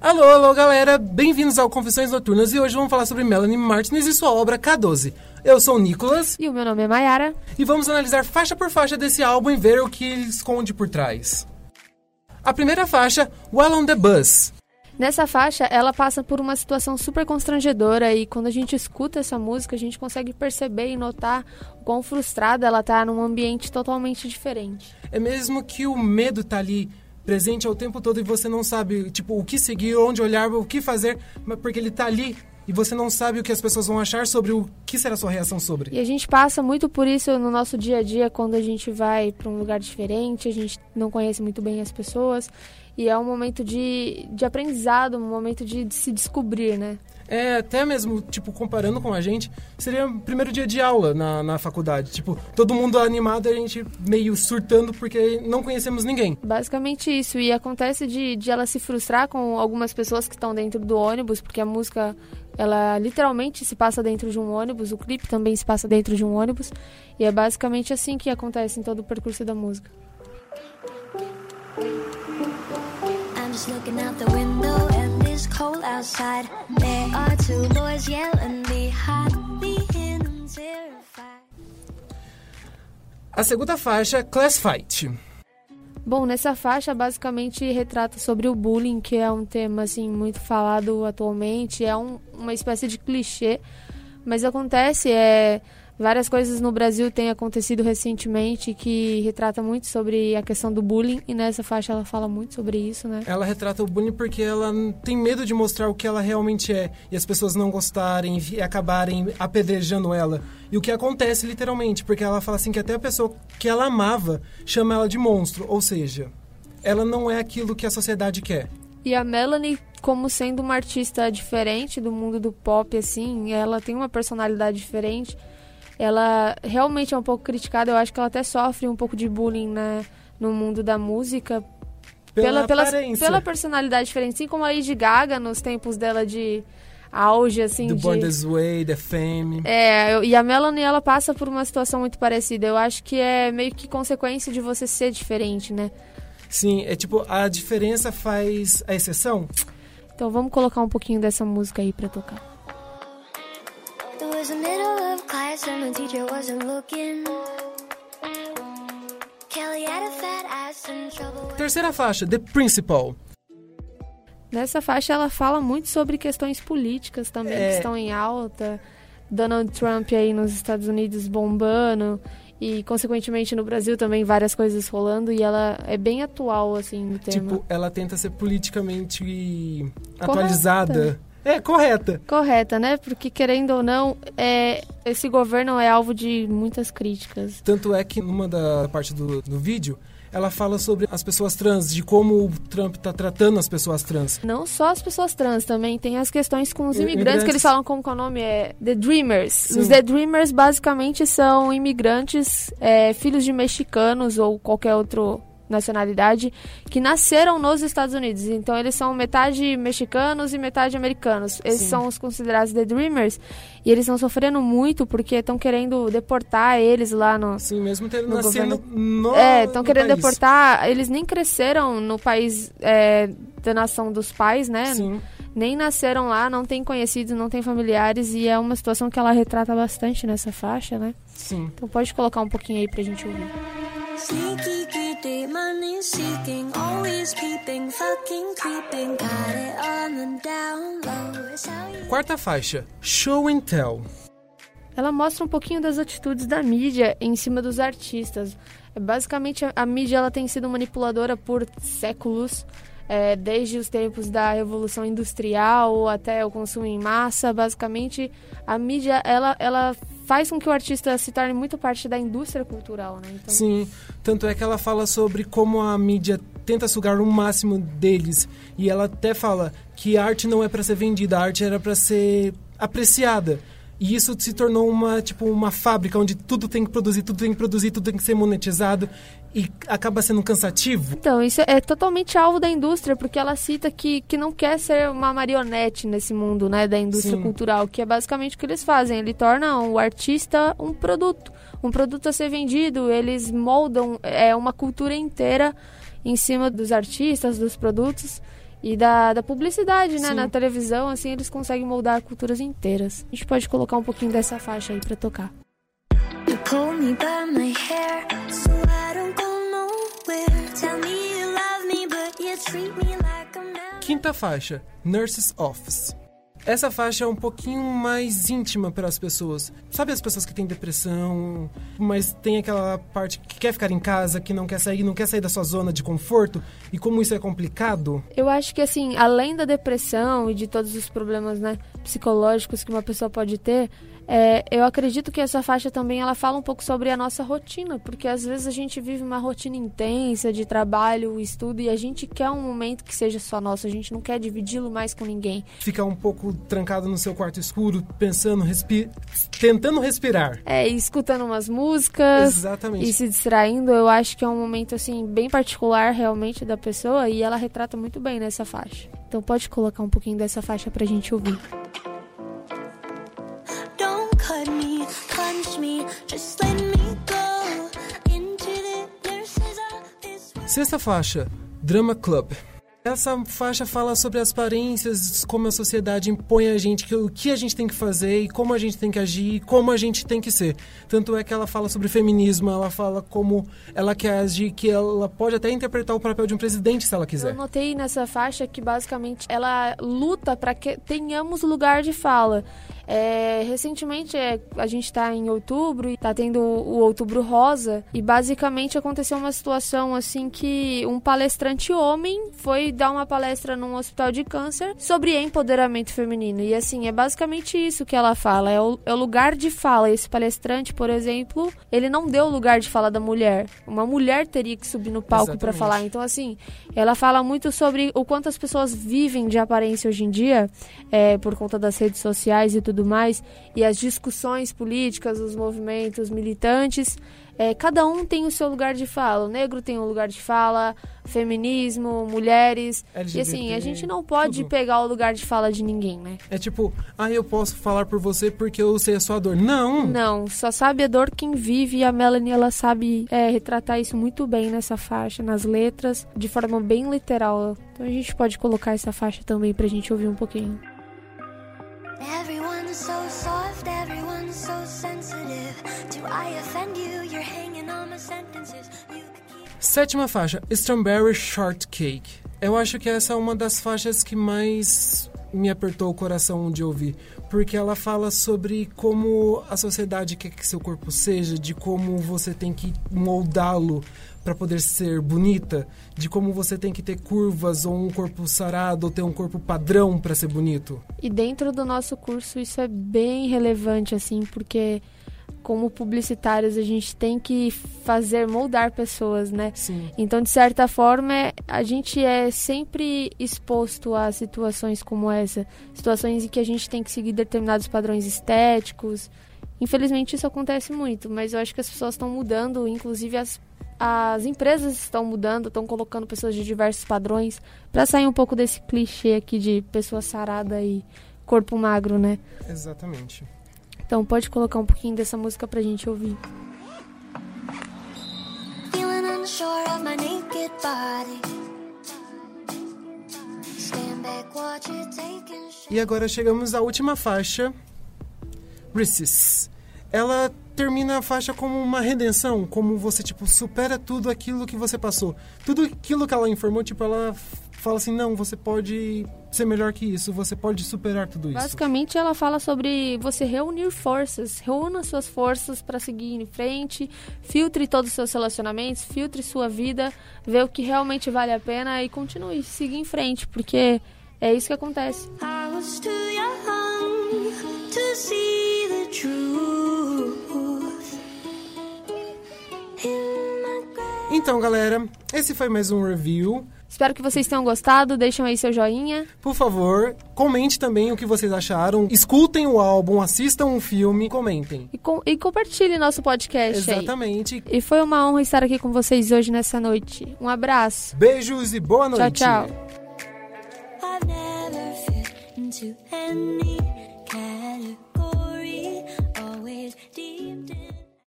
Alô, alô, galera! Bem-vindos ao Confissões Noturnas e hoje vamos falar sobre Melanie Martinez e sua obra K12. Eu sou o Nicolas E o meu nome é Mayara. e vamos analisar faixa por faixa desse álbum e ver o que ele esconde por trás. A primeira faixa, While on the Bus. Nessa faixa, ela passa por uma situação super constrangedora e quando a gente escuta essa música, a gente consegue perceber e notar o quão frustrada ela tá num ambiente totalmente diferente. É mesmo que o medo tá ali presente ao tempo todo e você não sabe, tipo, o que seguir, onde olhar, o que fazer, porque ele tá ali e você não sabe o que as pessoas vão achar sobre o que será a sua reação sobre. E a gente passa muito por isso no nosso dia a dia quando a gente vai para um lugar diferente, a gente não conhece muito bem as pessoas e é um momento de, de aprendizado, um momento de, de se descobrir, né? É, até mesmo, tipo, comparando com a gente, seria o primeiro dia de aula na, na faculdade. Tipo, todo mundo animado e a gente meio surtando porque não conhecemos ninguém. Basicamente isso. E acontece de, de ela se frustrar com algumas pessoas que estão dentro do ônibus, porque a música, ela literalmente se passa dentro de um ônibus, o clipe também se passa dentro de um ônibus. E é basicamente assim que acontece em todo o percurso da música. I'm just looking out the window cold outside. There are two boys yelling behind me and I'm terrified. A segunda faixa, Class Fight. Bom, nessa faixa basicamente retrata sobre o bullying, que é um tema assim muito falado atualmente, é um- uma espécie de clichê, mas acontece, é várias coisas no Brasil têm acontecido recentemente que retrata muito sobre a questão do bullying e nessa faixa ela fala muito sobre isso, né? Ela retrata o bullying porque ela tem medo de mostrar o que ela realmente é e as pessoas não gostarem e acabarem apedrejando ela. E o que acontece literalmente, porque ela fala assim que até a pessoa que ela amava chama ela de monstro, ou seja, ela não é aquilo que a sociedade quer. E a Melanie, como sendo uma artista diferente do mundo do pop, assim, ela tem uma personalidade diferente. Ela realmente é um pouco criticada. Eu acho que ela até sofre um pouco de bullying né, no mundo da música. Pela, pela, aparência pela personalidade diferente. Assim como a Lady Gaga nos tempos dela de auge, assim, do de... Born This Way, The Fame. É, eu- e a Melanie, ela passa por uma situação muito parecida. Eu acho que é meio que consequência de você ser diferente, né? Sim, é tipo, a diferença faz a exceção. Então vamos colocar um pouquinho dessa música aí pra tocar. There was a middle class and the teacher wasn't looking. Kelly had a fat ass and trouble. Terceira faixa, The Principal. Nessa faixa ela fala muito sobre questões políticas também É. que estão em alta. Donald Trump aí nos Estados Unidos bombando e consequentemente no Brasil também várias coisas rolando e ela é bem atual assim no tema. Tipo, ela tenta ser politicamente atualizada. É, correta. Correta, né? Porque querendo ou não, é, esse governo é alvo de muitas críticas. Tanto é que numa da parte do, do vídeo, ela fala sobre as pessoas trans, de como o Trump tá tratando as pessoas trans. Não só as pessoas trans, também tem as questões com os imigrantes, imigrantes. que eles falam como que é o nome é The Dreamers. Sim. Os The Dreamers basicamente são imigrantes, é, filhos de mexicanos ou qualquer outra nacionalidade que nasceram nos Estados Unidos. Então eles são metade mexicanos e metade americanos. Eles Sim. são os considerados The Dreamers e eles estão sofrendo muito porque estão querendo deportar eles lá no, Assim, mesmo tendo No nascido no é, estão querendo país. deportar. Eles nem cresceram no país é, da nação dos pais, né? Sim. Nem nasceram lá, não tem conhecidos, não tem familiares. E é uma situação que ela retrata bastante nessa faixa, né? Sim. Então pode colocar um pouquinho aí pra gente ouvir. Sneaky, money seeking, always peeping, fucking creeping. Got it on the down low. Quarta faixa, Show and Tell. Ela mostra um pouquinho das atitudes da mídia em cima dos artistas. É, Basicamente, a, a mídia ela tem sido manipuladora por séculos, é, desde os tempos da Revolução Industrial até o consumo em massa. Basicamente, a mídia ela, ela faz com que o artista se torne muito parte da indústria cultural, né? Então, Sim, tanto é que ela fala sobre como a mídia tenta sugar o máximo deles e ela até fala que a arte não é para ser vendida, a arte era para ser apreciada. E isso se tornou uma tipo uma fábrica onde tudo tem que produzir, tudo tem que produzir, tudo tem que ser monetizado e acaba sendo cansativo. Então, isso é totalmente alvo da indústria, porque ela cita que, que não quer ser uma marionete nesse mundo, né, da indústria Sim. cultural, que é basicamente o que eles fazem. Ele torna o artista um produto, um produto a ser vendido. Eles moldam é, uma cultura inteira em cima dos artistas, dos produtos. E da, da publicidade, né? Sim. Na televisão, assim, eles conseguem moldar culturas inteiras. A gente pode colocar um pouquinho dessa faixa aí pra tocar. Quinta faixa, Nurses Office. Essa faixa é um pouquinho mais íntima para as pessoas. Sabe as pessoas que têm depressão, mas tem aquela parte que quer ficar em casa, que não quer sair, não quer sair da sua zona de conforto? E como isso é complicado? Eu acho que, assim, além da depressão e de todos os problemas né, psicológicos que uma pessoa pode ter, é, eu acredito que essa faixa também ela fala um pouco sobre a nossa rotina, porque às vezes a gente vive uma rotina intensa de trabalho, estudo, e a gente quer um momento que seja só nosso, a gente não quer dividi-lo mais com ninguém. Ficar um pouco trancado no seu quarto escuro, pensando, respi tentando respirar. É, e escutando umas músicas. Exatamente. E se distraindo, eu acho que é um momento assim bem particular realmente da pessoa e ela retrata muito bem nessa faixa. Então pode colocar um pouquinho dessa faixa pra gente ouvir. Don't cut me, punch me, just let me go into the nurse's office. Sexta faixa, Drama Club. Essa faixa fala sobre as aparências, como a sociedade impõe a gente, que, o que a gente tem que fazer e como a gente tem que agir e como a gente tem que ser. Tanto é que ela fala sobre feminismo, ela fala como ela quer agir, que ela pode até interpretar o papel de um presidente se ela Eu quiser. notei nessa faixa que basicamente ela luta para que tenhamos lugar de fala. É, recentemente é, a gente está em outubro e está tendo o Outubro Rosa e basicamente aconteceu uma situação assim que um palestrante homem foi dar uma palestra num hospital de câncer sobre empoderamento feminino e assim é basicamente isso que ela fala é o, é o lugar de fala. Esse palestrante, por exemplo, ele não deu o lugar de fala da mulher. Uma mulher teria que subir no palco para falar. Então assim ela fala muito sobre o quanto as pessoas vivem de aparência hoje em dia, é, por conta das redes sociais e tudo mais, e as discussões políticas, os movimentos militantes. É, cada um tem o seu lugar de fala. O negro tem um lugar de fala, feminismo, mulheres. LGBT, e assim, a gente não pode tudo. pegar o lugar de fala de ninguém, né? É tipo, ah, eu posso falar por você porque eu sei a sua dor. Não! Não, só sabe a dor quem vive e a Melanie ela sabe é, retratar isso muito bem nessa faixa, nas letras, de forma bem literal. Então a gente pode colocar essa faixa também pra gente ouvir um pouquinho. So soft, so sensitive. Do I offend you? You're hanging on my sentences. You keep. Sétima faixa, Strawberry Shortcake. Eu acho que essa é uma das faixas que mais me apertou o coração de ouvir, porque ela fala sobre como a sociedade quer que seu corpo seja, de como você tem que moldá-lo para poder ser bonita, de como você tem que ter curvas ou um corpo sarado ou ter um corpo padrão para ser bonito. E dentro do nosso curso isso é bem relevante, assim, porque como publicitários a gente tem que fazer moldar pessoas, né? Sim. Então, de certa forma, a gente é sempre exposto a situações como essa, situações em que a gente tem que seguir determinados padrões estéticos. Infelizmente, isso acontece muito, mas eu acho que as pessoas estão mudando, inclusive as, as empresas estão mudando, estão colocando pessoas de diversos padrões para sair um pouco desse clichê aqui de pessoa sarada e corpo magro, né? Exatamente. Então, pode colocar um pouquinho dessa música pra gente ouvir. Feeling unsure of my naked body. Stand back, watch it taking shape. E agora chegamos à última faixa, Reese's. Ela termina a faixa como uma redenção, como você, tipo, supera tudo aquilo que você passou. Tudo aquilo que ela informou, tipo, ela fala assim, não, você pode ser melhor que isso, você pode superar tudo isso. Basicamente, ela fala sobre você reunir forças, reúna suas forças para seguir em frente, filtre todos os seus relacionamentos, filtre sua vida, vê o que realmente vale a pena e continue, siga em frente, porque é isso que acontece. I was too young to see Então, galera, esse foi mais um review. Espero que vocês tenham gostado, deixem aí seu joinha. Por favor, comente também o que vocês acharam. Escutem o álbum, assistam um filme, comentem. E, com, e compartilhe nosso podcast aí. Exatamente. E foi uma honra estar aqui com vocês hoje nessa noite. Um abraço. Beijos e boa noite. Tchau, tchau. Into any category. Always deep in